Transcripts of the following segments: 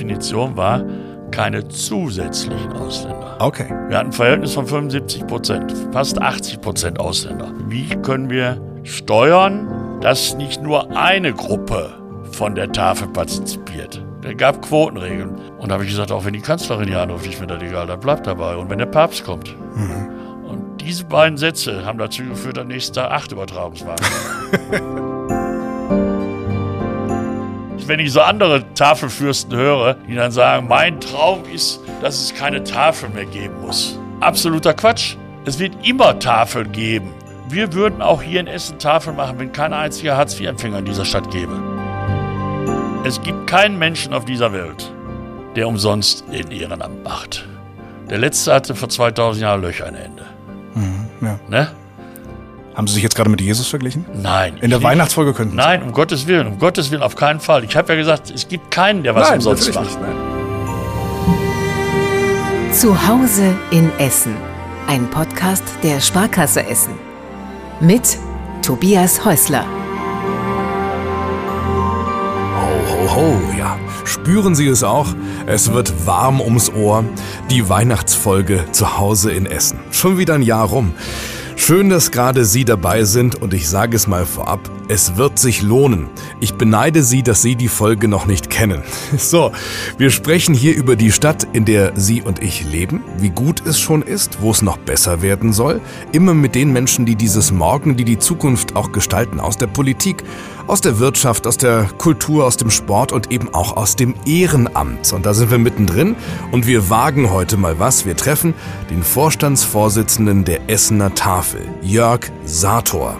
Definition war, keine zusätzlichen Ausländer. Okay. Wir hatten ein Verhältnis von 75 Prozent, fast 80 Prozent Ausländer. Wie können wir steuern, dass nicht nur eine Gruppe von der Tafel partizipiert? Es gab Quotenregeln. Und da habe ich gesagt, auch wenn die Kanzlerin hier anruft, ist mir das egal, dann bleibt dabei. Und wenn der Papst kommt. Und diese beiden Sätze haben dazu geführt, dass nächsten Tag acht Übertragungswagen. wenn ich so andere Tafelfürsten höre, die dann sagen, mein Traum ist, dass es keine Tafel mehr geben muss. Absoluter Quatsch. Es wird immer Tafeln geben. Wir würden auch hier in Essen Tafeln machen, wenn kein einziger Hartz-IV-Empfänger in dieser Stadt gäbe. Es gibt keinen Menschen auf dieser Welt, der umsonst in Ehrenamt macht. Der letzte hatte vor 2000 Jahren Löcher in Ende. Ja. Ne? Haben Sie sich jetzt gerade mit Jesus verglichen? Nein. In der Weihnachtsfolge könnten Sie. Nein, um Gottes Willen, um Gottes Willen, auf keinen Fall. Ich habe ja gesagt, es gibt keinen, der was Nein, umsonst macht. nicht. Nein. Zu Hause in Essen. Ein Podcast der Sparkasse Essen. Mit Tobias Häusler. Ho, ho, ho, ja. Spüren Sie es auch? Es wird warm ums Ohr. Die Weihnachtsfolge zu Hause in Essen. Schon wieder ein Jahr rum. Schön, dass gerade Sie dabei sind und ich sage es mal vorab, es wird sich lohnen. Ich beneide Sie, dass Sie die Folge noch nicht kennen. So, wir sprechen hier über die Stadt, in der Sie und ich leben, wie gut es schon ist, wo es noch besser werden soll, immer mit den Menschen, die dieses Morgen, die die Zukunft auch gestalten, aus der Politik, aus der Wirtschaft, aus der Kultur, aus dem Sport und eben auch aus dem Ehrenamt. Und da sind wir mittendrin und wir wagen heute mal was. Wir treffen den Vorstandsvorsitzenden der Essener Tafel, Jörg Sator.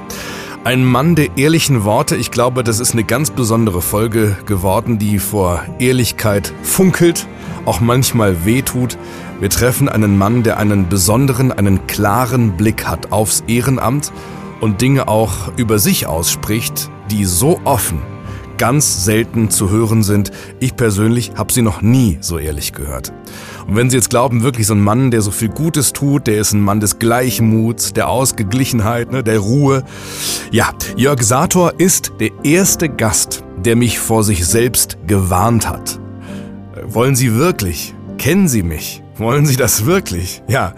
Ein Mann der ehrlichen Worte. Ich glaube, das ist eine ganz besondere Folge geworden, die vor Ehrlichkeit funkelt, auch manchmal wehtut. Wir treffen einen Mann, der einen besonderen, einen klaren Blick hat aufs Ehrenamt und Dinge auch über sich ausspricht, die so offen ganz selten zu hören sind. Ich persönlich habe sie noch nie so ehrlich gehört. Und wenn Sie jetzt glauben, wirklich so ein Mann, der so viel Gutes tut, der ist ein Mann des Gleichmuts, der Ausgeglichenheit, ne, der Ruhe. Ja, Jörg Sator ist der erste Gast, der mich vor sich selbst gewarnt hat. Wollen Sie wirklich? Kennen Sie mich? Wollen Sie das wirklich? Ja.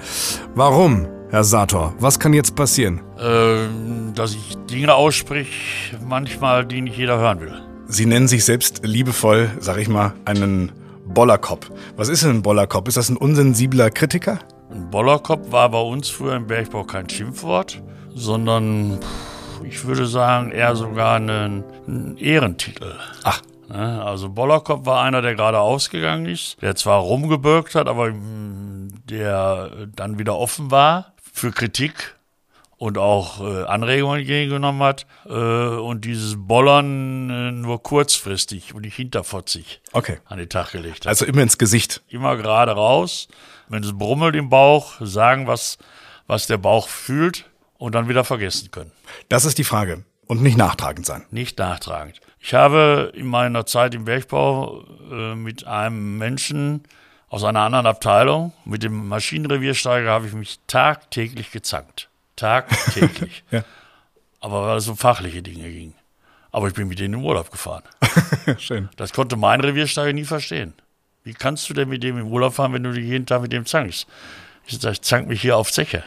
Warum, Herr Sator? Was kann jetzt passieren? Ähm, dass ich Dinge aussprich, manchmal, die nicht jeder hören will. Sie nennen sich selbst liebevoll, sag ich mal, einen Bollerkopf. Was ist denn ein Bollerkopf? Ist das ein unsensibler Kritiker? Ein Bollerkopf war bei uns früher im Bergbau kein Schimpfwort, sondern ich würde sagen eher sogar ein, ein Ehrentitel. Ach, Ne? Also Bollerkopf war einer, der gerade ausgegangen ist, der zwar rumgebürgt hat, aber mm, der dann wieder offen war für Kritik und auch äh, Anregungen entgegengenommen hat äh, und dieses Bollern äh, nur kurzfristig und nicht hinterfotzig okay. an den Tag gelegt hat. Also immer ins Gesicht. immer gerade raus, wenn es brummelt im Bauch, sagen, was, was der Bauch fühlt und dann wieder vergessen können. Das ist die Frage. Und nicht nachtragend sein. Nicht nachtragend. Ich habe in meiner Zeit im Bergbau äh, mit einem Menschen aus einer anderen Abteilung, mit dem Maschinenreviersteiger, habe ich mich tagtäglich gezankt. Tagtäglich. Ja. Aber weil es um fachliche Dinge ging. Aber ich bin mit denen im Urlaub gefahren. Schön. Das konnte mein Reviersteiger nie verstehen. Wie kannst du denn mit dem im Urlaub fahren, wenn du jeden Tag mit dem zankst? Ich sage, ich zank mich hier auf Zeche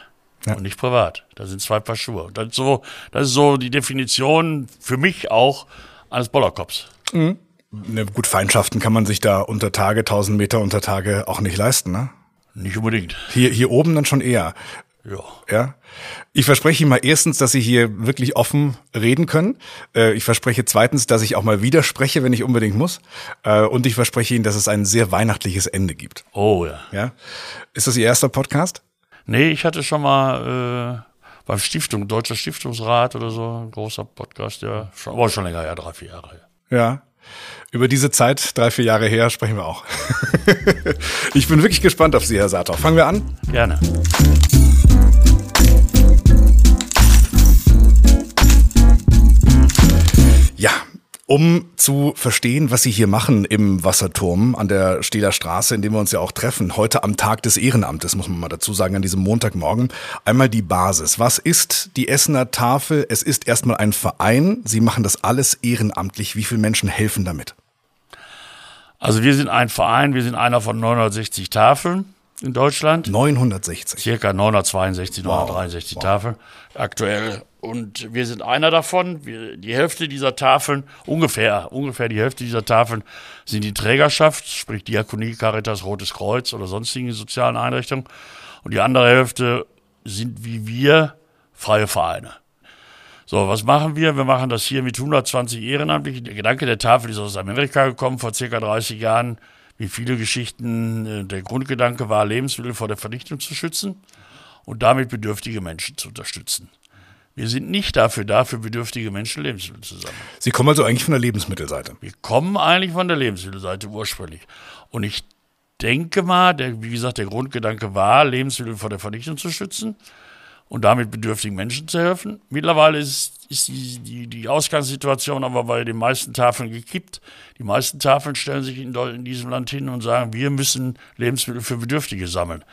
Ja. und nicht privat. Da sind zwei Paar Schuhe. Und Das ist so, das ist so die Definition für mich auch eines Bollerkops. Ne, gut, Feindschaften kann man sich da unter Tage, 1000 Meter unter Tage auch nicht leisten, ne? Nicht unbedingt. Hier, hier oben dann schon eher. Ja. Ja. Ich verspreche Ihnen mal erstens, dass Sie hier wirklich offen reden können. Äh, Ich verspreche zweitens, dass ich auch mal widerspreche, wenn ich unbedingt muss. Äh, Und ich verspreche Ihnen, dass es ein sehr weihnachtliches Ende gibt. Oh ja. Ja. Ist das Ihr erster Podcast? Nee, ich hatte schon mal äh, beim Stiftung, Deutscher Stiftungsrat oder so, ein großer Podcast, ja. Schon, aber schon länger, ja, drei, vier Jahre. her. Ja. Über diese Zeit, drei, vier Jahre her, sprechen wir auch. ich bin wirklich gespannt auf Sie, Herr Sator. Fangen wir an. Gerne. Ja, um zu verstehen, was Sie hier machen im Wasserturm an der Stehler Straße, in dem wir uns ja auch treffen, heute am Tag des Ehrenamtes, muss man mal dazu sagen, an diesem Montagmorgen, einmal die Basis. Was ist die Essener Tafel? Es ist erstmal ein Verein. Sie machen das alles ehrenamtlich. Wie viele Menschen helfen damit? Also wir sind ein Verein, wir sind einer von 960 Tafeln in Deutschland. 960. Circa 962, 963 wow. Tafeln aktuell. Und wir sind einer davon. Wir, die Hälfte dieser Tafeln, ungefähr, ungefähr die Hälfte dieser Tafeln sind die Trägerschaft, sprich Diakonie, Caritas, Rotes Kreuz oder sonstige sozialen Einrichtungen. Und die andere Hälfte sind wie wir freie Vereine. So, was machen wir? Wir machen das hier mit 120 Ehrenamtlichen. Der Gedanke der Tafel ist aus Amerika gekommen vor circa 30 Jahren. Wie viele Geschichten, äh, der Grundgedanke war, Lebensmittel vor der Vernichtung zu schützen und damit bedürftige Menschen zu unterstützen. Wir sind nicht dafür da, für bedürftige Menschen Lebensmittel zu sammeln. Sie kommen also eigentlich von der Lebensmittelseite? Wir kommen eigentlich von der Lebensmittelseite ursprünglich. Und ich denke mal, der, wie gesagt, der Grundgedanke war, Lebensmittel vor der Vernichtung zu schützen und damit bedürftigen Menschen zu helfen. Mittlerweile ist, ist die, die, die Ausgangssituation aber bei den meisten Tafeln gekippt. Die meisten Tafeln stellen sich in, in diesem Land hin und sagen, wir müssen Lebensmittel für Bedürftige sammeln.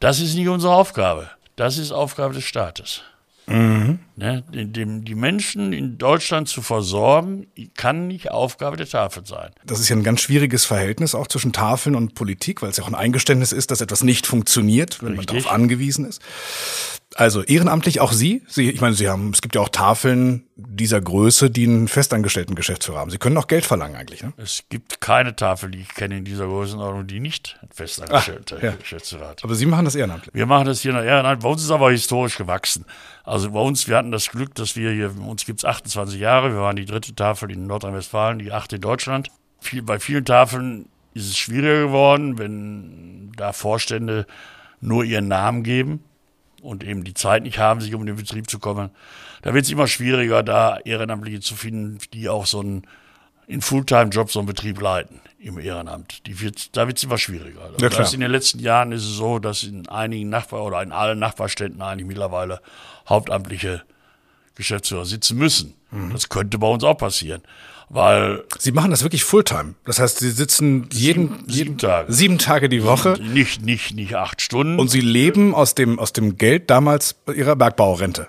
Das ist nicht unsere Aufgabe. Das ist Aufgabe des Staates. Mhm. Ne, dem, die Menschen in Deutschland zu versorgen, kann nicht Aufgabe der Tafel sein. Das ist ja ein ganz schwieriges Verhältnis auch zwischen Tafeln und Politik, weil es ja auch ein Eingeständnis ist, dass etwas nicht funktioniert, wenn Richtig. man darauf angewiesen ist. Also ehrenamtlich auch Sie? Sie, ich meine, Sie haben, es gibt ja auch Tafeln dieser Größe, die einen festangestellten Geschäftsführer haben. Sie können auch Geld verlangen eigentlich, ne? Es gibt keine Tafel, die ich kenne in dieser Größenordnung, die nicht einen festangestellten ja. Geschäftsführer hat. Aber Sie machen das ehrenamtlich? Wir machen das hier noch ehrenamtlich. Bei uns ist aber historisch gewachsen. Also bei uns, wir hatten das Glück, dass wir hier, uns gibt es 28 Jahre, wir waren die dritte Tafel in Nordrhein-Westfalen, die achte in Deutschland. Viel, bei vielen Tafeln ist es schwieriger geworden, wenn da Vorstände nur ihren Namen geben und eben die Zeit nicht haben, sich um den Betrieb zu kümmern, da wird es immer schwieriger, da Ehrenamtliche zu finden, die auch so einen in Fulltime-Job so einen Betrieb leiten im Ehrenamt. Die wird, da wird es immer schwieriger. Ja, klar. in den letzten Jahren ist es so, dass in einigen Nachbar- oder in allen Nachbarstädten eigentlich mittlerweile hauptamtliche Geschäftsführer sitzen müssen. Mhm. Das könnte bei uns auch passieren. Weil Sie machen das wirklich Fulltime. Das heißt, Sie sitzen jeden, sieben, jeden Tage. sieben Tage die Woche. Nicht, nicht, nicht acht Stunden. Und Sie leben aus dem, aus dem Geld damals Ihrer Bergbaurente.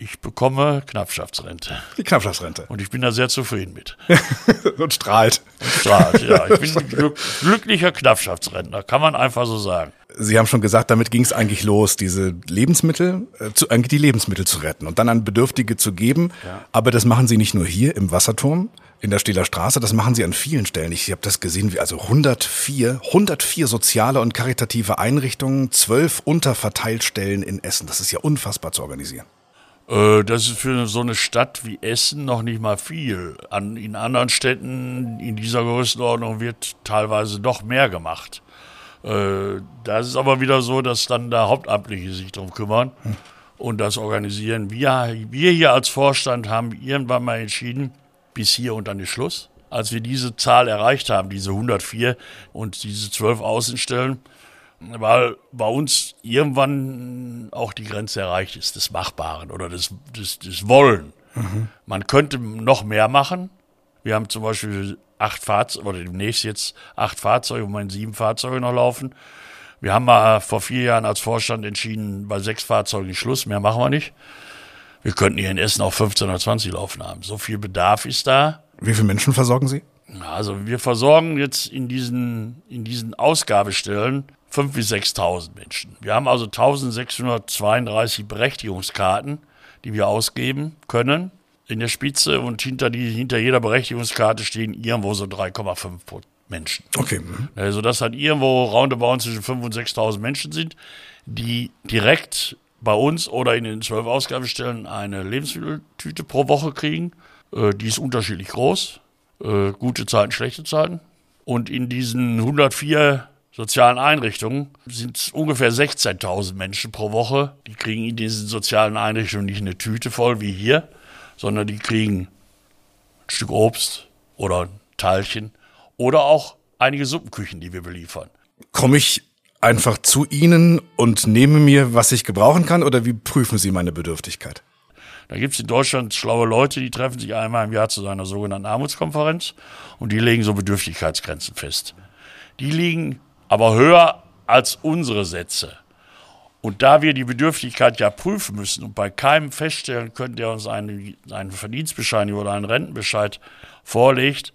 Ich bekomme Knappschaftsrente. Die Knappschaftsrente. Und ich bin da sehr zufrieden mit. Und strahlt. Und strahlt, ja. Ich bin glücklicher Knappschaftsrentner, kann man einfach so sagen. Sie haben schon gesagt, damit ging es eigentlich los, diese Lebensmittel, äh, zu, eigentlich die Lebensmittel zu retten und dann an Bedürftige zu geben. Ja. Aber das machen Sie nicht nur hier im Wasserturm, in der Stehler Straße, das machen sie an vielen Stellen. Ich habe das gesehen, wie also 104, 104 soziale und karitative Einrichtungen, zwölf Unterverteilstellen in Essen. Das ist ja unfassbar zu organisieren. Äh, das ist für so eine Stadt wie Essen noch nicht mal viel. An, in anderen Städten in dieser Größenordnung wird teilweise noch mehr gemacht. Äh, da ist es aber wieder so, dass dann da Hauptamtliche sich darum kümmern hm. und das organisieren. Wir, wir hier als Vorstand haben irgendwann mal entschieden, bis hier und dann ist Schluss. Als wir diese Zahl erreicht haben, diese 104 und diese 12 Außenstellen, weil bei uns irgendwann auch die Grenze erreicht ist des Machbaren oder des, des, des Wollen. Mhm. Man könnte noch mehr machen. Wir haben zum Beispiel acht Fahrzeuge, oder demnächst jetzt acht Fahrzeuge, wo man sieben Fahrzeuge noch laufen. Wir haben mal vor vier Jahren als Vorstand entschieden, bei sechs Fahrzeugen Schluss, mehr machen wir nicht. Wir könnten hier in Essen auch 15 oder 20 laufen haben. So viel Bedarf ist da. Wie viele Menschen versorgen Sie? Also wir versorgen jetzt in diesen, in diesen Ausgabestellen 5.000 bis 6.000 Menschen. Wir haben also 1.632 Berechtigungskarten, die wir ausgeben können in der Spitze und hinter, die, hinter jeder Berechtigungskarte stehen irgendwo so 3,5 Menschen. Okay. Also das hat irgendwo roundabout zwischen 5.000 und 6.000 Menschen sind, die direkt bei uns oder in den zwölf Ausgabestellen eine Lebensmitteltüte pro Woche kriegen. Äh, die ist unterschiedlich groß. Äh, gute Zeiten, schlechte Zeiten. Und in diesen 104 sozialen Einrichtungen sind es ungefähr 16.000 Menschen pro Woche. Die kriegen in diesen sozialen Einrichtungen nicht eine Tüte voll wie hier, sondern die kriegen ein Stück Obst oder ein Teilchen oder auch einige Suppenküchen, die wir beliefern. Komme ich einfach zu Ihnen und nehme mir, was ich gebrauchen kann, oder wie prüfen Sie meine Bedürftigkeit? Da gibt es in Deutschland schlaue Leute, die treffen sich einmal im Jahr zu einer sogenannten Armutskonferenz und die legen so Bedürftigkeitsgrenzen fest. Die liegen aber höher als unsere Sätze. Und da wir die Bedürftigkeit ja prüfen müssen und bei keinem feststellen können, der uns eine, einen Verdienstbescheinigung oder einen Rentenbescheid vorlegt,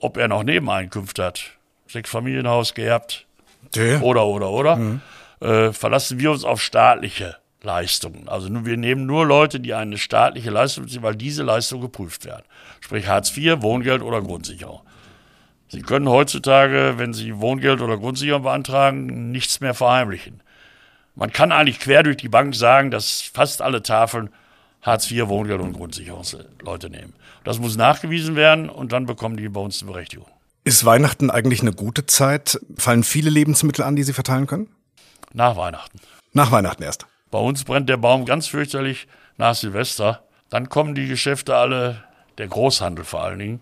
ob er noch Nebeneinkünfte hat, sechs Familienhaus geerbt, Der? oder, oder, oder, äh, verlassen wir uns auf staatliche Leistungen. Also nur, wir nehmen nur Leute, die eine staatliche Leistung beziehen, weil diese Leistungen geprüft werden. Sprich Hartz IV, Wohngeld oder Grundsicherung. Sie können heutzutage, wenn Sie Wohngeld oder Grundsicherung beantragen, nichts mehr verheimlichen. Man kann eigentlich quer durch die Bank sagen, dass fast alle Tafeln Hartz IV, Wohngeld und Grundsicherungsleute nehmen. Das muss nachgewiesen werden und dann bekommen die bei uns eine Berechtigung. Ist Weihnachten eigentlich eine gute Zeit? Fallen viele Lebensmittel an, die Sie verteilen können? Nach Weihnachten. Nach Weihnachten erst. Bei uns brennt der Baum ganz fürchterlich nach Silvester. Dann kommen die Geschäfte alle, der Großhandel vor allen Dingen,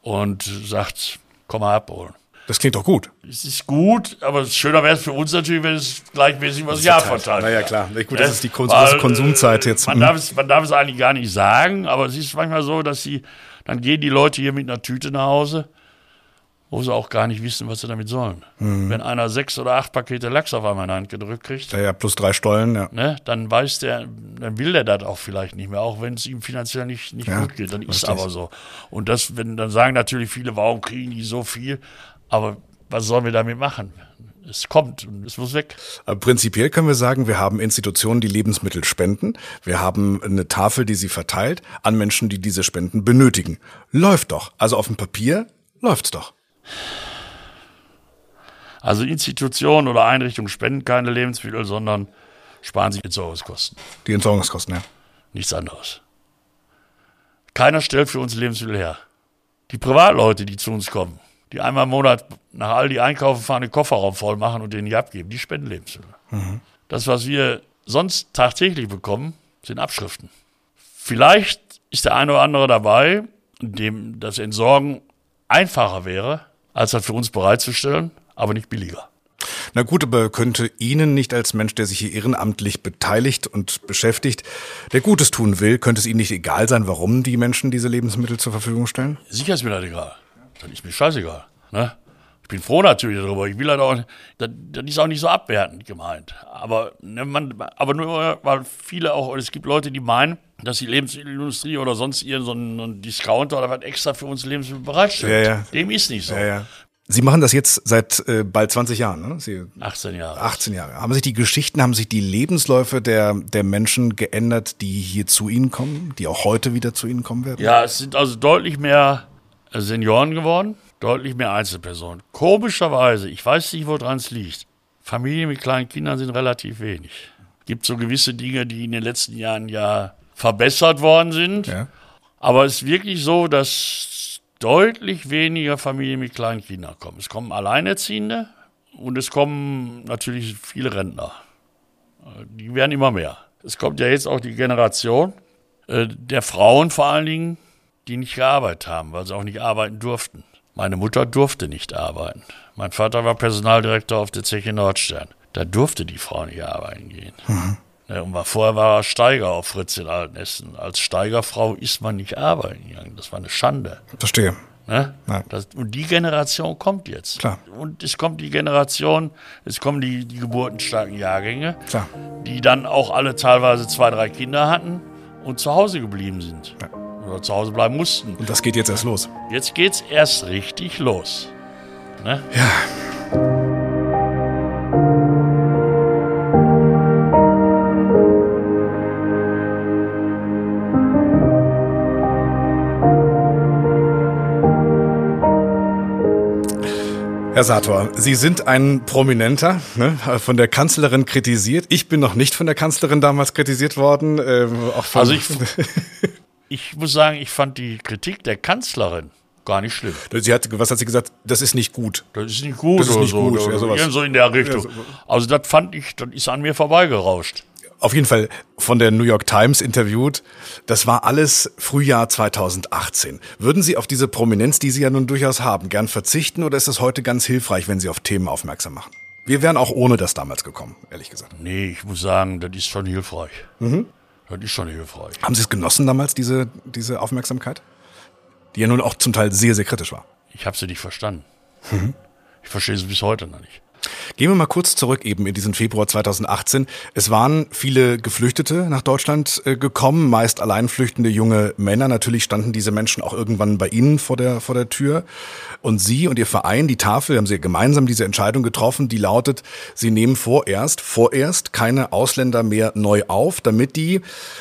und sagt, komm mal abholen. Das klingt doch gut. Es ist gut, aber schöner wäre es für uns natürlich, wenn es gleichmäßig über das Jahr verteilt Naja, klar. Gut, das ist die große Weil, Konsumzeit jetzt. Man darf, es, man darf es eigentlich gar nicht sagen, aber es ist manchmal so, dass sie, dann gehen die Leute hier mit einer Tüte nach Hause, wo sie auch gar nicht wissen, was sie damit sollen. Hm. Wenn einer sechs oder acht Pakete Lachs auf einmal in die Hand gedrückt kriegt, Ja, ja, plus drei Stollen, ja. ne, dann weiß der, dann will der das auch vielleicht nicht mehr, auch wenn es ihm finanziell nicht, nicht Ja, gut geht. Dann ist aber so. Und das, wenn, dann sagen natürlich viele, warum kriegen die so viel? Aber was sollen wir damit machen? Es kommt und es muss weg. Aber Prinzipiell können wir sagen, wir haben Institutionen, die Lebensmittel spenden. Wir haben eine Tafel, die sie verteilt an Menschen, die diese Spenden benötigen. Läuft doch. Also auf dem Papier läuft's doch. Also Institutionen oder Einrichtungen spenden keine Lebensmittel, sondern sparen sich Entsorgungskosten. Die Entsorgungskosten, ja. Nichts anderes. Keiner stellt für uns Lebensmittel her. Die Privatleute, die zu uns kommen, die einmal im Monat nach Aldi einkaufen fahren, den Kofferraum voll machen und den die abgeben, die spenden Lebensmittel. Das, was wir sonst tagtäglich bekommen, sind Abschriften. Vielleicht ist der eine oder andere dabei, dem das Entsorgen einfacher wäre, als das für uns bereitzustellen, aber nicht billiger. Na gut, aber könnte Ihnen nicht als Mensch, der sich hier ehrenamtlich beteiligt und beschäftigt, der Gutes tun will, könnte es Ihnen nicht egal sein, warum die Menschen diese Lebensmittel zur Verfügung stellen? Sicher ist mir das egal. Das ist mir scheißegal. Ne? Ich bin froh natürlich darüber. Ich will halt auch, das, das ist auch nicht so abwertend gemeint. Aber, ne, man, aber nur, weil viele auch, es gibt Leute, die meinen, dass die Lebensmittelindustrie oder sonst irgendein so ein, Discounter oder was extra für uns Lebensmittel bereitstellt. Ja, ja. Dem ist nicht so. Ja. Sie machen das jetzt seit äh, bald 20 Jahren, ne? Sie 18 Jahre. 18 Jahre. Haben sich die Geschichten, haben sich die Lebensläufe der, der Menschen geändert, die hier zu Ihnen kommen, die auch heute wieder zu Ihnen kommen werden? Ja, es sind also deutlich mehr Senioren geworden, deutlich mehr Einzelpersonen. Komischerweise, ich weiß nicht, woran es liegt. Familien mit kleinen Kindern sind relativ wenig. Gibt so gewisse Dinge, die in den letzten Jahren ja verbessert worden sind. Ja. Aber es ist wirklich so, dass deutlich weniger Familien mit kleinen Kindern kommen. Es kommen Alleinerziehende und es kommen natürlich viele Rentner. Die werden immer mehr. Es kommt ja jetzt auch die Generation äh, der Frauen vor allen Dingen, die nicht gearbeitet haben, weil sie auch nicht arbeiten durften. Meine Mutter durfte nicht arbeiten. Mein Vater war Personaldirektor auf der Zeche Nordstern. Da durfte die Frau nicht arbeiten gehen. Ja, und war, vorher war er Steiger auf Fritz in Altenessen. Als Steigerfrau ist man nicht arbeiten gegangen. Das war eine Schande. Verstehe. Ne? Ja. Das, und die Generation kommt jetzt. Klar. Und es kommt die Generation, es kommen die, die geburtenstarken Jahrgänge, Klar. die dann auch alle teilweise zwei, drei Kinder hatten und zu Hause geblieben sind. Oder zu Hause bleiben mussten. Und das geht jetzt erst los. Jetzt geht's erst richtig los. Ne? Herr Sator, Sie sind ein Prominenter, ne? von der Kanzlerin kritisiert. Ich bin noch nicht von der Kanzlerin damals kritisiert worden. Ähm, Also ich, ich muss sagen, ich fand die Kritik der Kanzlerin gar nicht schlimm. sie hat, was hat sie gesagt? Das ist nicht gut. Das ist nicht gut Das ist oder nicht so. gut, oder irgend so in der Richtung. Also das fand ich, das ist an mir vorbeigerauscht. Auf jeden Fall von der New York Times interviewt. Das war alles Frühjahr 2018. Würden Sie auf diese Prominenz, die Sie ja nun durchaus haben, gern verzichten oder ist es heute ganz hilfreich, wenn Sie auf Themen aufmerksam machen? Wir wären auch ohne das damals gekommen, ehrlich gesagt. Nee, ich muss sagen, das ist schon hilfreich. Mhm. Das ist schon hilfreich. Haben Sie es genossen damals, diese, diese Aufmerksamkeit? Die ja nun auch zum Teil sehr, sehr kritisch war. Ich habe sie nicht verstanden. Mhm. Ich verstehe sie bis heute noch nicht. Gehen wir mal kurz zurück eben in diesen Februar 2018. Es waren viele Geflüchtete nach Deutschland äh, gekommen, meist alleinflüchtende junge Männer. Natürlich standen diese Menschen auch irgendwann bei Ihnen vor der, vor der Tür. Und Sie und Ihr Verein, die Tafel, haben Sie gemeinsam diese Entscheidung getroffen, die lautet, Sie nehmen vorerst, vorerst keine Ausländer mehr neu auf, damit die,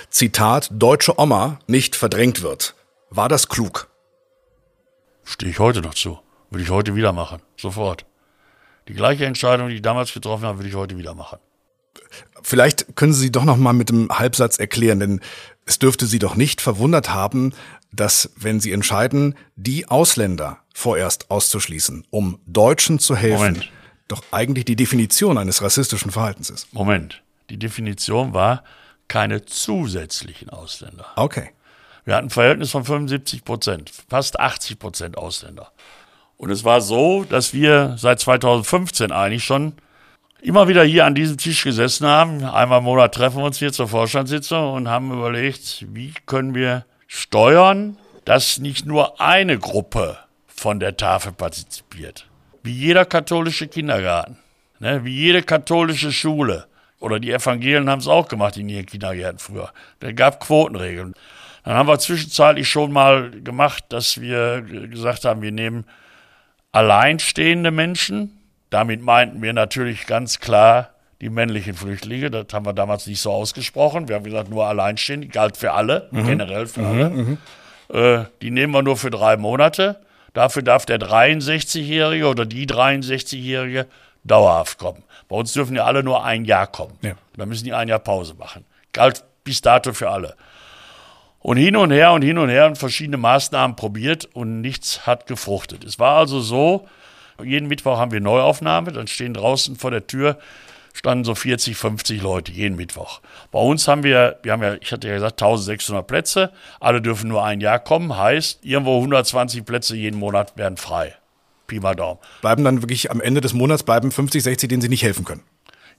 Zitat, deutsche Oma nicht verdrängt wird. War das klug? Stehe ich heute noch zu. Würde ich heute wieder machen. Sofort. Die gleiche Entscheidung, die ich damals getroffen habe, würde ich heute wieder machen. Vielleicht können Sie doch noch mal mit einem Halbsatz erklären, denn es dürfte Sie doch nicht verwundert haben, dass, wenn Sie entscheiden, die Ausländer vorerst auszuschließen, um Deutschen zu helfen, Moment. doch eigentlich die Definition eines rassistischen Verhaltens ist. Moment. Die Definition war keine zusätzlichen Ausländer. Okay. Wir hatten ein Verhältnis von 75 Prozent, fast 80 Prozent Ausländer. Und es war so, dass wir seit 2015 eigentlich schon immer wieder hier an diesem Tisch gesessen haben. Einmal im Monat treffen wir uns hier zur Vorstandssitzung und haben überlegt, wie können wir steuern, dass nicht nur eine Gruppe von der Tafel partizipiert. Wie jeder katholische Kindergarten, ne, wie jede katholische Schule. Oder die Evangelien haben es auch gemacht in ihren Kindergärten früher. Da gab Quotenregeln. Dann haben wir zwischenzeitlich schon mal gemacht, dass wir gesagt haben, wir nehmen alleinstehende Menschen. Damit meinten wir natürlich ganz klar die männlichen Flüchtlinge. Das haben wir damals nicht so ausgesprochen. Wir haben gesagt, nur alleinstehende, galt für alle, generell für alle. Äh, die nehmen wir nur für drei Monate. Dafür darf der 63-Jährige oder die 63-Jährige dauerhaft kommen. Bei uns dürfen ja alle nur ein Jahr kommen. Ja. Da müssen die ein Jahr Pause machen. Galt bis dato für alle. Und hin und her und hin und her und verschiedene Maßnahmen probiert und nichts hat gefruchtet. Es war also so, jeden Mittwoch haben wir Neuaufnahme, dann stehen draußen vor der Tür, standen so 40, 50 Leute jeden Mittwoch. Bei uns haben wir, wir haben ja, ich hatte ja gesagt, 1600 Plätze, alle dürfen nur ein Jahr kommen, heißt, irgendwo 120 Plätze jeden Monat werden frei. Pi mal Daumen. Bleiben dann wirklich am Ende des Monats bleiben 50, 60, denen Sie nicht helfen können.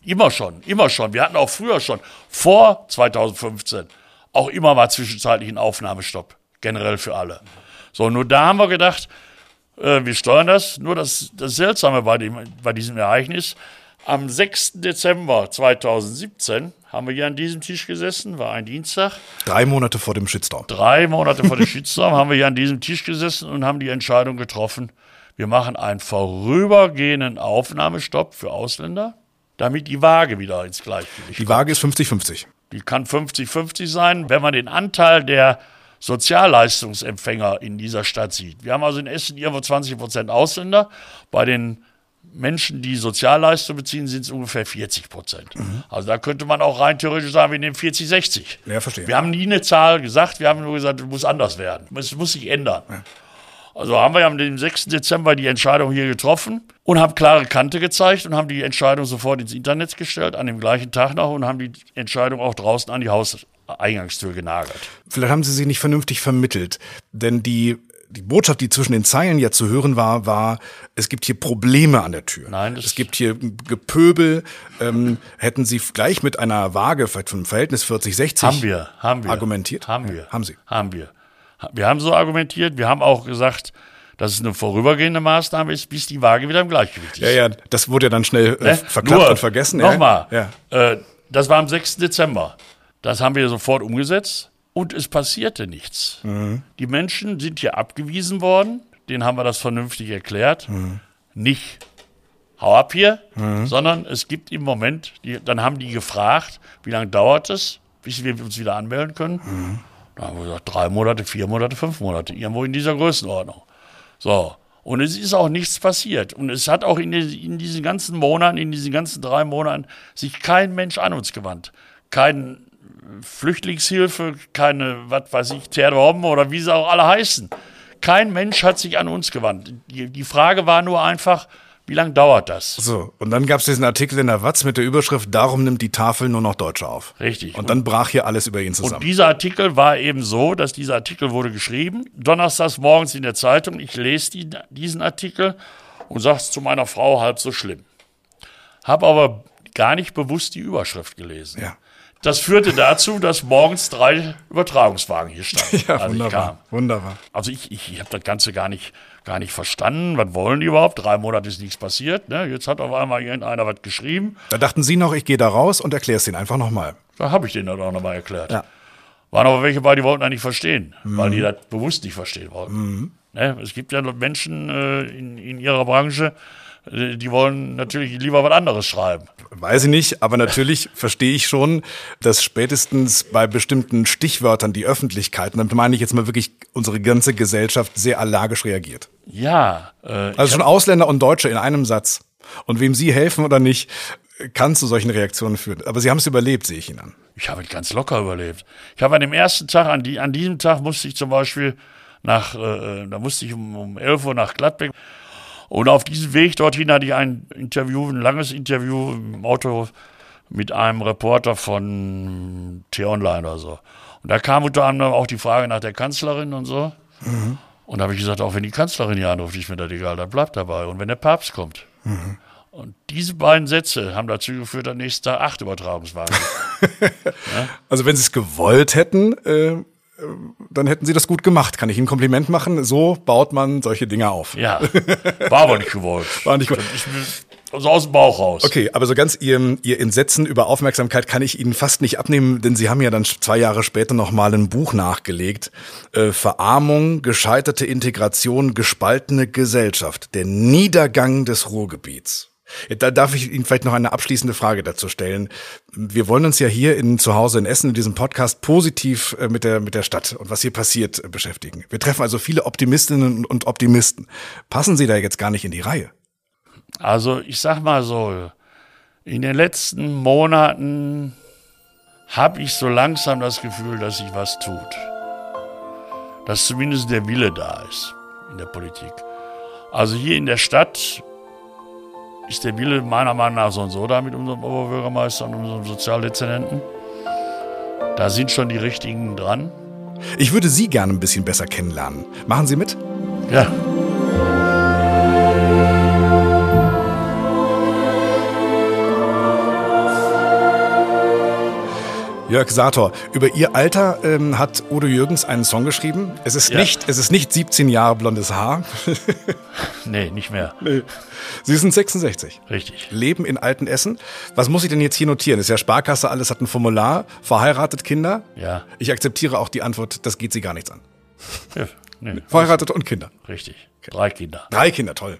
Immer schon, immer schon. Wir hatten auch früher schon, vor 2015, auch immer mal zwischenzeitlich einen Aufnahmestopp. Generell für alle. So, nur da haben wir gedacht, äh, wir steuern das. Nur das, das Seltsame bei, dem, bei diesem Ereignis, am 6. Dezember 2017 haben wir hier an diesem Tisch gesessen, war ein Dienstag. Drei Monate vor dem Shitstorm. Drei Monate vor dem Shitstorm haben wir hier an diesem Tisch gesessen und haben die Entscheidung getroffen, wir machen einen vorübergehenden Aufnahmestopp für Ausländer, damit die Waage wieder ins Gleichgewicht Die Waage ist 50-50. Die kann 50-50 sein, wenn man den Anteil der Sozialleistungsempfänger in dieser Stadt sieht. Wir haben also in Essen irgendwo 20 Prozent Ausländer. Bei den Menschen, die Sozialleistung beziehen, sind es ungefähr 40 Prozent. Also da könnte man auch rein theoretisch sagen, wir nehmen 40, 60. Ja, verstehe. Wir haben nie eine Zahl gesagt, wir haben nur gesagt, es muss anders werden. Es muss sich ändern. Also haben wir am dem 6. Dezember die Entscheidung hier getroffen und haben klare Kante gezeigt und haben die Entscheidung sofort ins Internet gestellt, an dem gleichen Tag noch und haben die Entscheidung auch draußen an die Hauseingangstür genagelt. Vielleicht haben Sie sie nicht vernünftig vermittelt, denn die die Botschaft, die zwischen den Zeilen ja zu hören war, war, es gibt hier Probleme an der Tür. Nein, das- es gibt hier Gepöbel. Ähm, hätten Sie gleich mit einer Waage, vielleicht von einem Verhältnis 40-60 Haben wir, haben wir. argumentiert? Haben Ja, wir. haben Sie. Haben wir. Wir haben so argumentiert, wir haben auch gesagt, dass es eine vorübergehende Maßnahme ist, bis die Waage wieder im Gleichgewicht ist. Ja, ja, das wurde ja dann schnell äh, Ne? verklappt Nur, und vergessen. Nochmal, Ja. äh, das war am 6. Dezember. Das haben wir sofort umgesetzt und es passierte nichts. Mhm. Die Menschen sind hier abgewiesen worden, denen haben wir das vernünftig erklärt. Mhm. Nicht hau ab hier, sondern es gibt im Moment, die, dann haben die gefragt, wie lange dauert es, bis wir uns wieder anmelden können. Da haben wir gesagt, drei Monate, vier Monate, fünf Monate, irgendwo in dieser Größenordnung. So. Und es ist auch nichts passiert. Und es hat auch in, den- in diesen ganzen Monaten, in diesen ganzen drei Monaten, sich kein Mensch an uns gewandt. Kein Flüchtlingshilfe, keine, was weiß ich, Terrom oder wie sie auch alle heißen. Kein Mensch hat sich an uns gewandt. Die, die Frage war nur einfach, wie lange dauert das? So, und dann gab es diesen Artikel in der Watz mit der Überschrift, darum nimmt die Tafel nur noch Deutsche auf. Richtig. Und dann brach hier alles über ihn Und zusammen. dieser Artikel war eben so, dass dieser Artikel wurde geschrieben, donnerstags morgens in der Zeitung. Ich lese die, diesen Artikel und sage es zu meiner Frau halb so schlimm. Habe aber gar nicht bewusst die Überschrift gelesen. Ja. Das führte dazu, dass morgens drei Übertragungswagen hier standen. Ja, als ich wunderbar. kam. Wunderbar. Also ich, ich, ich habe das Ganze gar nicht, gar nicht verstanden. Was wollen die überhaupt? Drei Monate ist nichts passiert. Ne? Jetzt hat auf einmal irgendeiner was geschrieben. Da dachten Sie noch, ich gehe da raus und erkläre es Ihnen einfach nochmal. Da habe ich denen das auch nochmal erklärt. Ja. Waren aber welche bei, die wollten das nicht verstehen, weil die das bewusst nicht verstehen wollten. Ne? Es gibt ja Menschen äh, in, in ihrer Branche, die wollen natürlich lieber was anderes schreiben. Weiß ich nicht, aber natürlich verstehe ich schon, dass spätestens bei bestimmten Stichwörtern die Öffentlichkeit, und damit meine ich jetzt mal wirklich unsere ganze Gesellschaft, sehr allergisch reagiert. Ja, äh, Also schon Ausländer und Deutsche in einem Satz. Und wem Sie helfen oder nicht, kann zu solchen Reaktionen führen. Aber Sie haben es überlebt, sehe ich Ihnen an. Ich habe es ganz locker überlebt. Ich habe an dem ersten Tag, an, die, an diesem Tag musste ich zum Beispiel nach, äh, da musste ich um, um 11 Uhr nach Gladbeck. Und auf diesem Weg dorthin hatte ich ein Interview, ein langes Interview im Auto mit einem Reporter von T-Online oder so. Und da kam unter anderem auch die Frage nach der Kanzlerin und so. Und da habe ich gesagt, auch wenn die Kanzlerin hier anruft, ist mir das egal, dann bleibt dabei. Und wenn der Papst kommt. Und diese beiden Sätze haben dazu geführt, am nächsten Tag acht Übertragungswagen. Also wenn Sie es gewollt hätten, äh, dann hätten Sie das gut gemacht. Kann ich Ihnen ein Kompliment machen? So baut man solche Dinge auf. Ja, war aber nicht gewollt. War nicht gewollt. Also aus dem Bauch raus. Okay, aber so ganz Ihr, Ihr Entsetzen über Aufmerksamkeit kann ich Ihnen fast nicht abnehmen, denn Sie haben ja dann zwei Jahre später nochmal ein Buch nachgelegt. Äh, Verarmung, gescheiterte Integration, gespaltene Gesellschaft. Der Niedergang des Ruhrgebiets. Da darf ich Ihnen vielleicht noch eine abschließende Frage dazu stellen. Wir wollen uns ja hier in zu Hause in Essen in diesem Podcast positiv äh, mit der mit der Stadt und was hier passiert äh, beschäftigen. Wir treffen also viele Optimistinnen und Optimisten. Passen Sie da jetzt gar nicht in die Reihe? Also ich sag mal so, in den letzten Monaten habe ich so langsam das Gefühl, dass sich was tut. Dass zumindest der Wille da ist in der Politik. Also hier in der Stadt ist der Wille meiner Meinung nach so und so da mit unserem Oberbürgermeister und unserem Sozialdezernenten. Da sind schon die Richtigen dran. Ich würde Sie gerne ein bisschen besser kennenlernen. Machen Sie mit? Ja, Jörg Sator, über Ihr Alter ähm, hat Udo Jürgens einen Song geschrieben. Es ist, Ja. nicht, es ist nicht 17 Jahre blondes Haar. nee, nicht mehr. Sie sind 66. Richtig. Leben in Altenessen. Was muss ich denn jetzt hier notieren? Ist ja Sparkasse, alles hat ein Formular. Verheiratet, Kinder? Ja. Ich akzeptiere auch die Antwort, das geht Sie gar nichts an. ja nee, Verheiratet und Kinder. richtig. Drei Kinder. Drei Kinder, toll.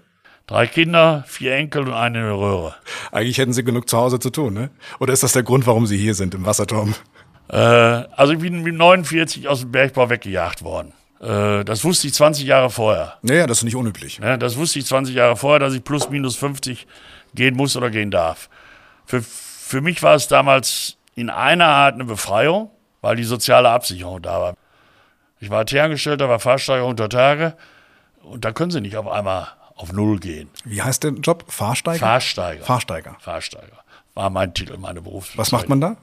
Drei Kinder, vier Enkel und eine Röhre. Eigentlich hätten Sie genug zu Hause zu tun, ne? Oder ist das der Grund, warum Sie hier sind, im Wasserturm? Äh, also ich bin mit 49 aus dem Bergbau weggejagt worden. Äh, das wusste ich 20 Jahre vorher. Naja, das ist nicht unüblich. Ne? Das wusste ich 20 Jahre vorher, dass ich plus minus 50 gehen muss oder gehen darf. Für, für mich war es damals in einer Art eine Befreiung, weil die soziale Absicherung da war. Ich war T-Angestellter, war Fahrsteiger unter Tage und da können sie nicht auf einmal auf Null gehen. Wie heißt der Job? Fahrsteiger? Fahrsteiger. Fahrsteiger. Fahrsteiger. War mein Titel, meine Berufsbezeichnung. Was macht man da?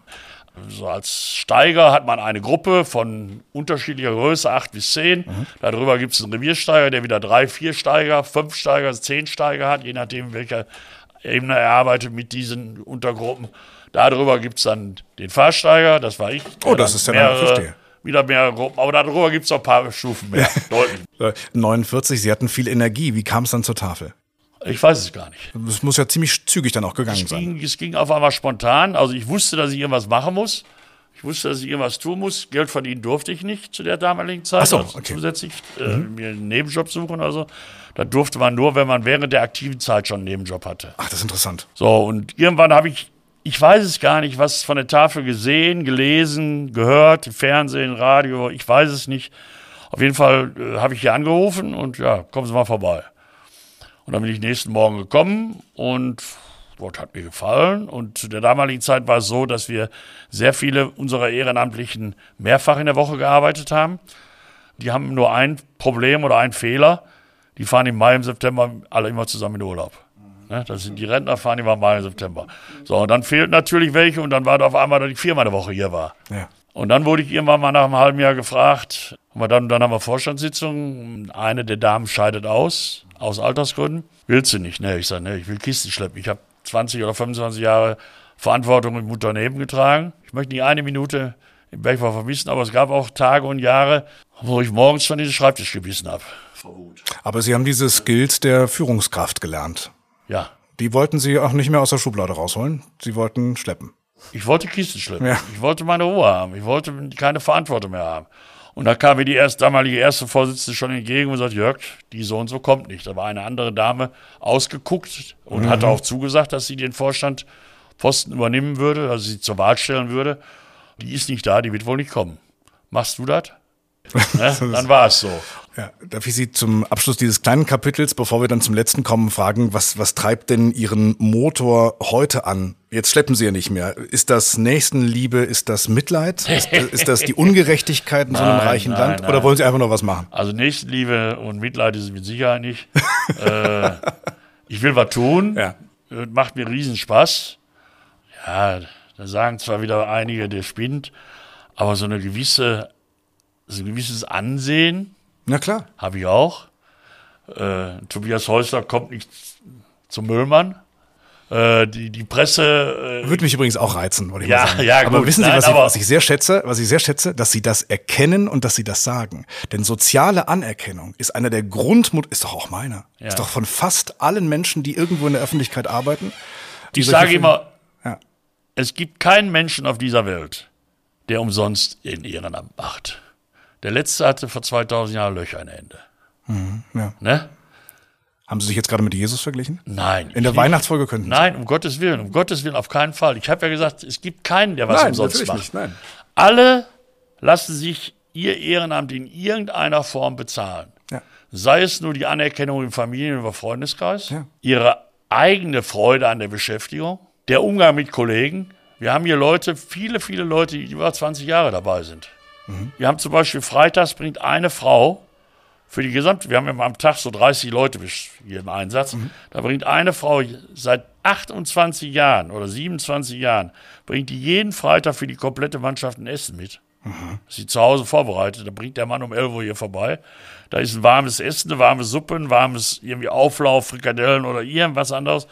So als Steiger hat man eine Gruppe von unterschiedlicher Größe, acht bis zehn. Darüber gibt es einen Reviersteiger, der wieder drei, vier Steiger, fünf Steiger, zehn Steiger hat, je nachdem, welcher Ebene er arbeitet mit diesen Untergruppen. Darüber gibt es dann den Fahrsteiger, das war ich. Oh, der das ist ja dann, verstehe. Wieder mehrere Gruppen, aber darüber gibt es noch ein paar Stufen mehr. Deutlich. Äh, 49, Sie hatten viel Energie. Wie kam es dann zur Tafel? Ich weiß es gar nicht. Es muss ja ziemlich zügig dann auch gegangen Es sein. ging, es ging auf einmal spontan. Also ich wusste, dass ich irgendwas machen muss. Ich wusste, dass ich irgendwas tun muss. Geld verdienen durfte ich nicht zu der damaligen Zeit. Ach so, also okay. Mhm. Zusätzlich äh, mir einen Nebenjob suchen oder so. Das durfte man nur, wenn man während der aktiven Zeit schon einen Nebenjob hatte. Ach, das ist interessant. So, und irgendwann habe ich, ich weiß es gar nicht, was von der Tafel gesehen, gelesen, gehört, im Fernsehen, Radio, ich weiß es nicht. Auf jeden Fall äh, habe ich hier angerufen und ja, kommen Sie mal vorbei. Und dann bin ich nächsten Morgen gekommen und Wort hat mir gefallen. Und zu der damaligen Zeit war es so, dass wir sehr viele unserer Ehrenamtlichen mehrfach in der Woche gearbeitet haben. Die haben nur ein Problem oder einen Fehler. Die fahren im Mai, im September alle immer zusammen in Urlaub. Ne, das sind die Rentner, fahren immer im Mai, im September. So, und dann fehlten natürlich welche und dann war da auf einmal, dass ich viermal eine Woche hier war. Ja. Und dann wurde ich irgendwann mal nach einem halben Jahr gefragt, aber dann, dann haben wir Vorstandssitzung, eine der Damen scheidet aus, aus Altersgründen. Willst du nicht? Ne, ich sage, ne, ich will Kisten schleppen. Ich habe 20 oder 25 Jahre Verantwortung im Unternehmen getragen. Ich möchte nicht eine Minute im Bergbau vermissen, aber es gab auch Tage und Jahre, wo ich morgens schon den Schreibtisch gebissen habe. Aber Sie haben diese Skills der Führungskraft gelernt. Ja, Die wollten Sie auch nicht mehr aus der Schublade rausholen. Sie wollten schleppen. ich wollte Kisten schleppen. Ja. Ich wollte meine Ruhe haben. Ich wollte keine Verantwortung mehr haben. Und da kam mir die erst, damalige erste Vorsitzende schon entgegen und sagte, Jörg, die so und so kommt nicht. Da war eine andere Dame ausgeguckt und hatte auch zugesagt, dass sie den Vorstand Posten übernehmen würde, also sie zur Wahl stellen würde. Die ist nicht da, die wird wohl nicht kommen. Machst du das? Ne? Dann war es so. Ja, darf ich Sie zum Abschluss dieses kleinen Kapitels, bevor wir dann zum letzten kommen, fragen, was, was treibt denn Ihren Motor heute an? Jetzt schleppen Sie ja nicht mehr. Ist das Nächstenliebe? Ist das Mitleid? Ist, ist das die Ungerechtigkeit in so einem Nein, reichen nein, Land? nein. Oder wollen Sie einfach nur was machen? Also Nächstenliebe und Mitleid ist es mit Sicherheit nicht. äh, ich will was tun. Ja. Äh, Macht mir riesen Spaß. Ja, da sagen zwar wieder einige, der spinnt, aber so eine gewisse, so ein gewisses Ansehen Na klar. habe ich auch. Äh, Tobias Häusler kommt nicht zum Müllmann. Äh, die, die Presse äh, Würde mich übrigens auch reizen, wollte ich Ja, mal sagen. ja, aber gut. wissen Sie, Nein, was, ich, aber- was ich sehr schätze, was ich sehr schätze, dass Sie das erkennen und dass Sie das sagen. Denn soziale Anerkennung ist einer der Grundmut, ist doch auch meiner. Ja. Ist doch von fast allen Menschen, die irgendwo in der Öffentlichkeit arbeiten. die Ich sage immer, Ja. es gibt keinen Menschen auf dieser Welt, der umsonst in Ehrenamt macht. Der letzte hatte vor 2000 Jahren Löcher in der Ende. ja. Ne? Haben Sie sich jetzt gerade mit Jesus verglichen? Nein. In der ich- Weihnachtsfolge könnten Sie. Nein, um Gottes Willen, um Gottes Willen, auf keinen Fall. Ich habe ja gesagt, es gibt keinen, der was umsonst macht. Nein. Alle lassen sich ihr Ehrenamt in irgendeiner Form bezahlen. Ja. Sei es nur die Anerkennung im Familien- oder Freundeskreis, Ja. ihre eigene Freude an der Beschäftigung, der Umgang mit Kollegen. Wir haben hier Leute, viele, viele Leute, die über 20 Jahre dabei sind. Wir haben zum Beispiel freitags bringt eine Frau für die gesamte, wir haben immer am Tag so 30 Leute hier im Einsatz, da bringt eine Frau seit 28 Jahren oder 27 Jahren, bringt die jeden Freitag für die komplette Mannschaft ein Essen mit. Das sie zu Hause vorbereitet. Da bringt der Mann um 11 Uhr hier vorbei. Da ist ein warmes Essen, eine warme Suppe, ein warmes irgendwie Auflauf, Frikadellen oder irgendwas anderes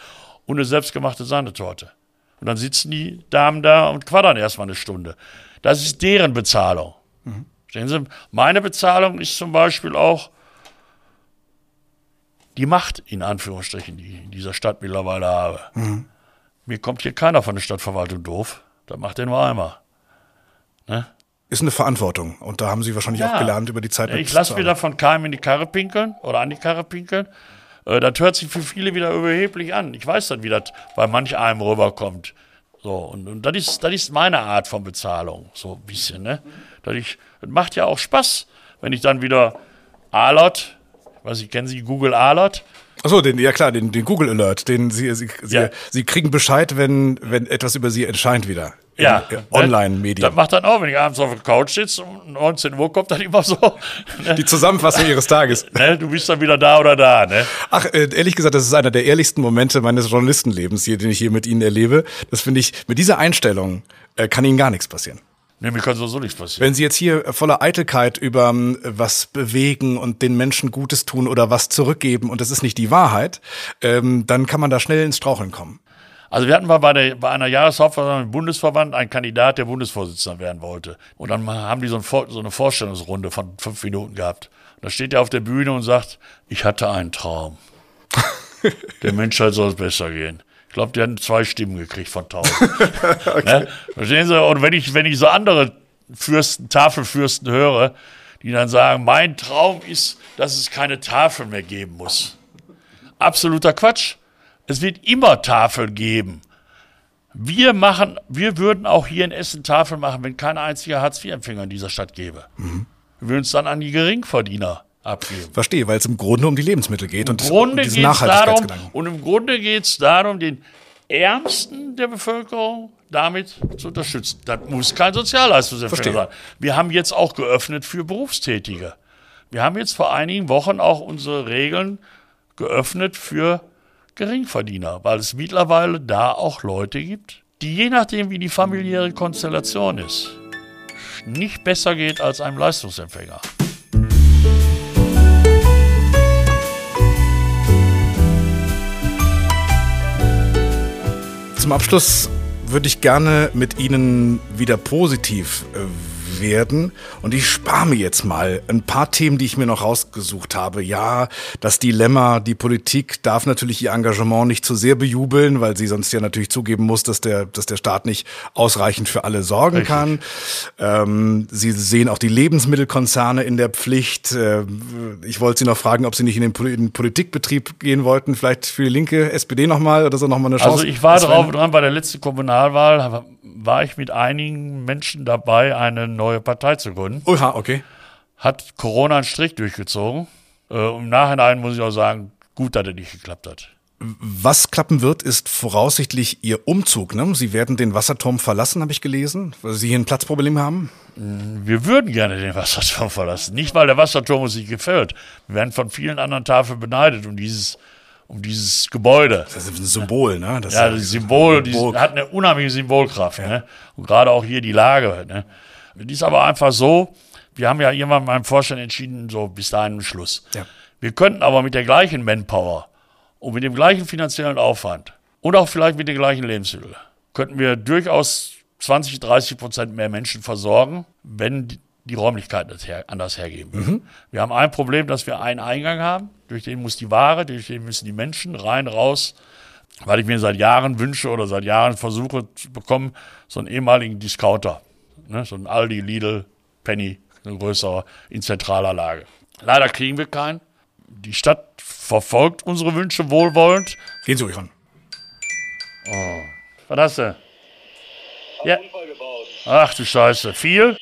und eine selbstgemachte Sahnetorte. Und dann sitzen die Damen da und quaddern erstmal eine Stunde. Das ist deren Bezahlung. Verstehen Sie? Meine Bezahlung ist zum Beispiel auch die Macht, in Anführungsstrichen, die ich in dieser Stadt mittlerweile habe. Mir kommt hier keiner von der Stadtverwaltung doof. Das macht er nur einmal. Ist eine Verantwortung. Und da haben Sie wahrscheinlich Ja. auch gelernt über die Zeit. Ich lasse mir da von keinem in die Karre pinkeln oder an die Karre pinkeln. Äh, das hört sich für viele wieder überheblich an. Ich weiß dann, wie das bei manch einem rüberkommt. So, und, und das, ist, das ist meine Art von Bezahlung, so ein bisschen. Ne? Das macht ja auch Spaß, wenn ich dann wieder Alert, was ich kennen Sie, Google Alert, Achso, den, ja klar, den, den Google Alert, den Sie, Sie, Ja. Sie kriegen Bescheid, wenn, wenn etwas über Sie erscheint wieder. Ja? Online-Medien. Das macht dann auch, wenn ich abends auf der Couch sitze, um 19 Uhr kommt dann immer so, ne? Die Zusammenfassung Ihres Tages. ne? du bist dann wieder da oder da. Ne? Ach, äh, ehrlich gesagt, das ist einer der ehrlichsten Momente meines Journalistenlebens hier, den ich hier mit Ihnen erlebe. Das finde ich, mit dieser Einstellung äh, kann Ihnen gar nichts passieren. Ne, mir kann so nichts passieren. Wenn Sie jetzt hier voller Eitelkeit über ähm, was bewegen und den Menschen Gutes tun oder was zurückgeben und das ist nicht die Wahrheit, ähm, dann kann man da schnell ins Straucheln kommen. Also wir hatten mal bei, der, bei einer Jahreshauptversammlung im Bundesverband einen Kandidat, der Bundesvorsitzender werden wollte. Und dann haben die so, ein so eine Vorstellungsrunde von fünf Minuten gehabt. Und da steht er auf der Bühne und sagt, ich hatte einen Traum. der Menschheit soll es besser gehen. Ich glaube, der hat zwei Stimmen gekriegt von tausend. ne? Verstehen Sie? Und wenn ich, wenn ich so andere Fürsten, Tafelfürsten höre, die dann sagen, mein Traum ist, dass es keine Tafel mehr geben muss. Absoluter Quatsch. Es wird immer Tafeln geben. Wir machen, wir würden auch hier in Essen Tafel machen, wenn kein einziger Hartz-IV-Empfänger in dieser Stadt gäbe. Wir würden es dann an die Geringverdiener abgeben. Verstehe, weil es im Grunde um die Lebensmittel geht und Im Grunde diesen geht es darum, Nachhaltigkeitsgedanken. und im Grunde geht es darum, den Ärmsten der Bevölkerung damit zu unterstützen. Das muss kein Sozialleistungsempfänger sein. Wir haben jetzt auch geöffnet für Berufstätige. Wir haben jetzt vor einigen Wochen auch unsere Regeln geöffnet für Geringverdiener, weil es mittlerweile da auch Leute gibt, die je nachdem, wie die familiäre Konstellation ist, nicht besser geht als einem Leistungsempfänger. Zum Abschluss würde ich gerne mit Ihnen wieder positiv äh, werden. Und ich spare mir jetzt mal ein paar Themen, die ich mir noch rausgesucht habe. Ja, das Dilemma, die Politik darf natürlich ihr Engagement nicht zu sehr bejubeln, weil sie sonst ja natürlich zugeben muss, dass der, dass der Staat nicht ausreichend für alle sorgen Richtig. kann. Ähm, sie sehen auch die Lebensmittelkonzerne in der Pflicht. Äh, ich wollte Sie noch fragen, ob Sie nicht in den, in den Politikbetrieb gehen wollten, vielleicht für die linke SPD nochmal oder so nochmal eine Chance. Also ich war drauf dran bei der letzten Kommunalwahl, war ich mit einigen Menschen dabei, eine neue Partei zu gründen. Oha, okay. Hat Corona einen Strich durchgezogen. Äh, Im Nachhinein muss ich auch sagen, gut, dass er nicht geklappt hat. Was klappen wird, ist voraussichtlich Ihr Umzug. Ne? Sie werden den Wasserturm verlassen, habe ich gelesen, weil Sie hier ein Platzproblem haben. Wir würden gerne den Wasserturm verlassen. Nicht, weil der Wasserturm uns nicht gefällt. Wir werden von vielen anderen Tafeln beneidet um dieses um dieses Gebäude. Das ist ein Symbol, ne? Das ja, das Symbol. Die hat eine unheimliche Symbolkraft. Ja. Ne? Und gerade auch hier die Lage. Ne? Die ist aber einfach so, wir haben ja irgendwann mit meinem Vorstand entschieden, so bis dahin Schluss. Ja. Wir könnten aber mit der gleichen Manpower und mit dem gleichen finanziellen Aufwand und auch vielleicht mit den gleichen Lebensmitteln, könnten wir durchaus 20, 30 Prozent mehr Menschen versorgen, wenn die, Räumlichkeiten her, anders hergeben. Mhm. Wir haben ein Problem, dass wir einen Eingang haben, durch den muss die Ware, durch den müssen die Menschen rein, raus. Weil ich mir seit Jahren wünsche oder seit Jahren versuche zu bekommen, so einen ehemaligen Discounter. Ne, so ein Aldi, Lidl, Penny, ein größerer in zentraler Lage. Leider kriegen wir keinen. Die Stadt verfolgt unsere Wünsche wohlwollend. Gehen Sie ruhig ran. Oh. Was hast du? Ja. Ach du Scheiße. Viel?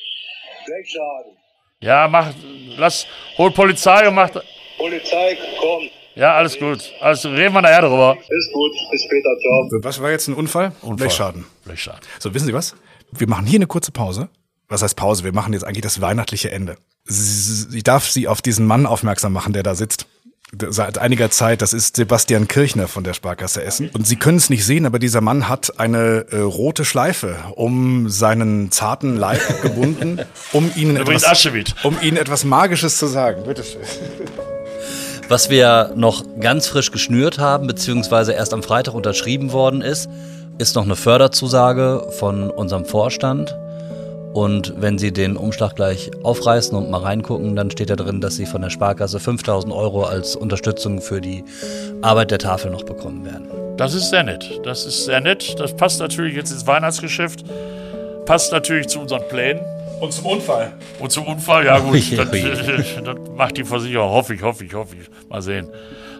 Dreckschaden. Ja, mach, lass, hol Polizei und mach. Polizei, komm. Ja, alles gut. Also reden wir nachher drüber. Ist gut, bis später, ciao. Was war jetzt ein Unfall? Unfall. Blechschaden. Blechschaden. So, wissen Sie was? Wir machen hier eine kurze Pause. Was heißt Pause? Wir machen jetzt eigentlich das weihnachtliche Ende. Ich darf Sie auf diesen Mann aufmerksam machen, der da sitzt seit einiger Zeit, das ist Sebastian Kirchner von der Sparkasse Essen. Und Sie können es nicht sehen, aber dieser Mann hat eine äh, rote Schleife um seinen zarten Leib gebunden, um Ihnen, etwas, um Ihnen etwas Magisches zu sagen. Bitte schön. Was wir noch ganz frisch geschnürt haben, beziehungsweise erst am Freitag unterschrieben worden ist, ist noch eine Förderzusage von unserem Vorstand und wenn Sie den Umschlag gleich aufreißen und mal reingucken, dann steht da drin, dass Sie von der Sparkasse 5000 Euro als Unterstützung für die Arbeit der Tafel noch bekommen werden. Das ist sehr nett. Das ist sehr nett. Das passt natürlich jetzt ins Weihnachtsgeschäft. Passt natürlich zu unseren Plänen. Und zum Unfall. Und zum Unfall, ja gut. das, das, macht die Versicherung. Hoffe ich, hoffe ich, hoffe ich. Mal sehen.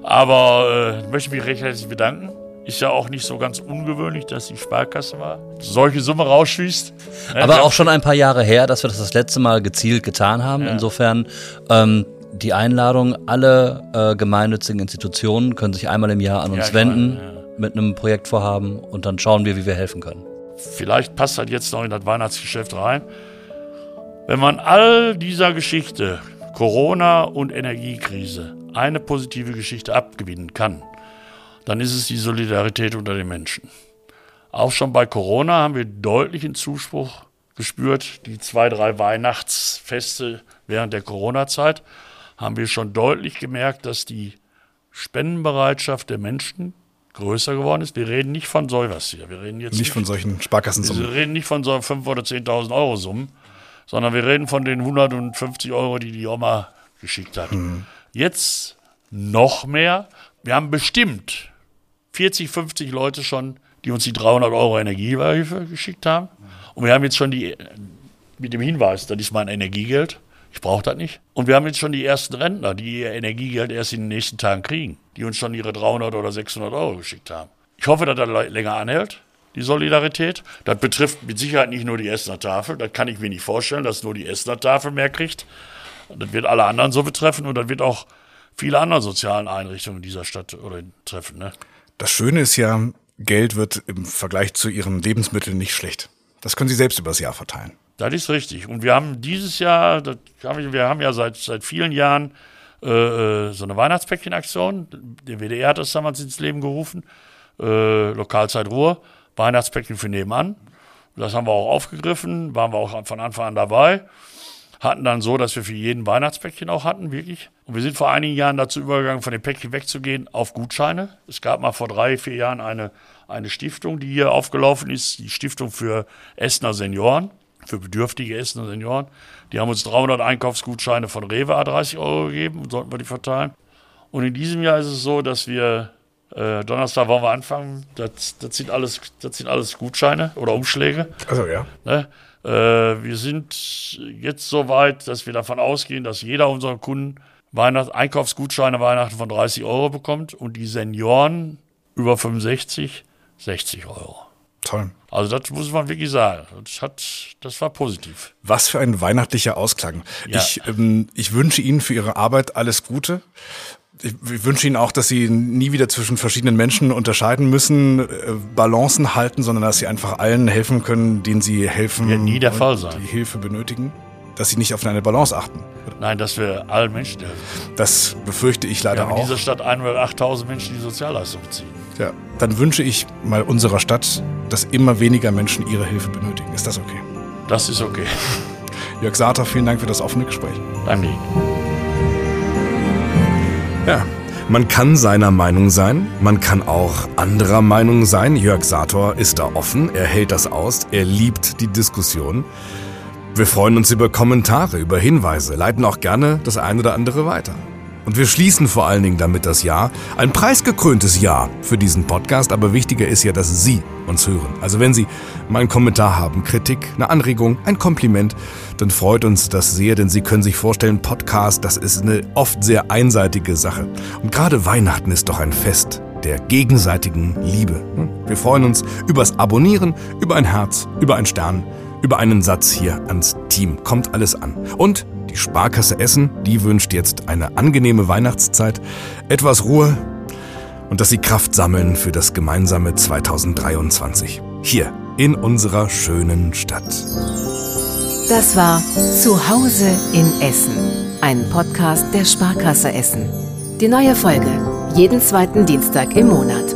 Aber äh, möchte mich recht herzlich bedanken. Ist ja auch nicht so ganz ungewöhnlich, dass die Sparkasse mal solche Summe rausschießt. Aber auch schon ein paar Jahre her, dass wir das das letzte Mal gezielt getan haben. Ja. Insofern ähm, die Einladung, alle äh, gemeinnützigen Institutionen können sich einmal im Jahr an uns ja, wenden ja. mit einem Projektvorhaben und dann schauen wir, wie wir helfen können. Vielleicht passt das jetzt noch in das Weihnachtsgeschäft rein. Wenn man all dieser Geschichte, Corona und Energiekrise, eine positive Geschichte abgewinnen kann, dann ist es die Solidarität unter den Menschen. Auch schon bei Corona haben wir deutlichen Zuspruch gespürt. Die zwei, drei Weihnachtsfeste während der Corona-Zeit haben wir schon deutlich gemerkt, dass die Spendenbereitschaft der Menschen größer geworden ist. Wir reden nicht von sowas hier. Wir reden jetzt nicht, nicht von solchen Sparkassensummen. Wir reden nicht von so 5.000 oder 10.000 Euro Summen, sondern wir reden von den 150 Euro, die die Oma geschickt hat. Mhm. Jetzt noch mehr. Wir haben bestimmt 40, 50 Leute schon, die uns die 300 Euro Energiehilfe geschickt haben. Und wir haben jetzt schon die, mit dem Hinweis, das ist mein Energiegeld, ich brauche das nicht. Und wir haben jetzt schon die ersten Rentner, die ihr Energiegeld erst in den nächsten Tagen kriegen, die uns schon ihre 300 oder 600 Euro geschickt haben. Ich hoffe, dass das länger anhält, die Solidarität. Das betrifft mit Sicherheit nicht nur die Essener Tafel. Das kann ich mir nicht vorstellen, dass nur die Essener Tafel mehr kriegt. Das wird alle anderen so betreffen und das wird auch viele andere sozialen Einrichtungen in dieser Stadt oder treffen. Ne? Das Schöne ist ja, Geld wird im Vergleich zu ihren Lebensmitteln nicht schlecht. Das können Sie selbst übers Jahr verteilen. Das ist richtig. Und wir haben dieses Jahr, wir haben ja seit, seit vielen Jahren äh, äh, so eine Weihnachtspäckchenaktion. Der WDR hat das damals ins Leben gerufen. Äh, Lokalzeit Ruhr, Weihnachtspäckchen für nebenan. Das haben wir auch aufgegriffen, waren wir auch von Anfang an dabei. Hatten dann so, dass wir für jeden Weihnachtspäckchen auch hatten, wirklich. Und wir sind vor einigen Jahren dazu übergegangen, von den Päckchen wegzugehen auf Gutscheine. Es gab mal vor drei, vier Jahren eine, eine Stiftung, die hier aufgelaufen ist, die Stiftung für Essener Senioren, für bedürftige Essener Senioren. Die haben uns 300 Einkaufsgutscheine von Rewe a 30 Euro gegeben und sollten wir die verteilen. Und in diesem Jahr ist es so, dass wir äh, Donnerstag wollen wir anfangen. Das, das, sind alles, das sind alles Gutscheine oder Umschläge. Also ja. Ne? Äh, wir sind jetzt so weit, dass wir davon ausgehen, dass jeder unserer Kunden Weihnacht Einkaufsgutscheine Weihnachten von 30 Euro bekommt und die Senioren über 65 60 Euro. Toll. Also das muss man wirklich sagen. Das, hat, das war positiv. Was für ein weihnachtlicher Ausklang. Ja. Ich, ähm, ich wünsche Ihnen für Ihre Arbeit alles Gute. Ich, wünsche Ihnen auch, dass Sie nie wieder zwischen verschiedenen Menschen unterscheiden müssen, äh, Balancen halten, sondern dass Sie einfach allen helfen können, denen Sie helfen. Wird nie der Fall sein. Die Hilfe benötigen. Dass Sie nicht auf eine Balance achten. Nein, dass wir allen Menschen helfen. Das befürchte ich Wir leider haben in auch. dieser Stadt 108.000 Menschen, die Sozialleistung beziehen. Ja. Dann wünsche ich mal unserer Stadt, dass immer weniger Menschen Ihre Hilfe benötigen. Ist das okay? Das ist okay. Jörg Sater, vielen Dank für das offene Gespräch. Danke Ihnen. Ja, man kann seiner Meinung sein, man kann auch anderer Meinung sein. Jörg Sator ist da offen, er hält das aus, er liebt die Diskussion. Wir freuen uns über Kommentare, über Hinweise, leiten auch gerne das eine oder andere weiter. Und wir schließen vor allen Dingen damit das Jahr, ein preisgekröntes Jahr für diesen Podcast, aber wichtiger ist ja, dass Sie uns hören. Also wenn Sie mal einen Kommentar haben, Kritik, eine Anregung, ein Kompliment, dann freut uns das sehr, denn Sie können sich vorstellen, Podcast, das ist eine oft sehr einseitige Sache. Und gerade Weihnachten ist doch ein Fest der gegenseitigen Liebe. Wir freuen uns übers Abonnieren, über ein Herz, über einen Stern, über einen Satz hier ans Team. Kommt alles an. Und die Sparkasse Essen, die wünscht jetzt eine angenehme Weihnachtszeit, etwas Ruhe und dass Sie Kraft sammeln für das gemeinsame 2023. Hier in unserer schönen Stadt. Das war Zuhause in Essen, ein Podcast der Sparkasse Essen. Die neue Folge jeden zweiten Dienstag im Monat.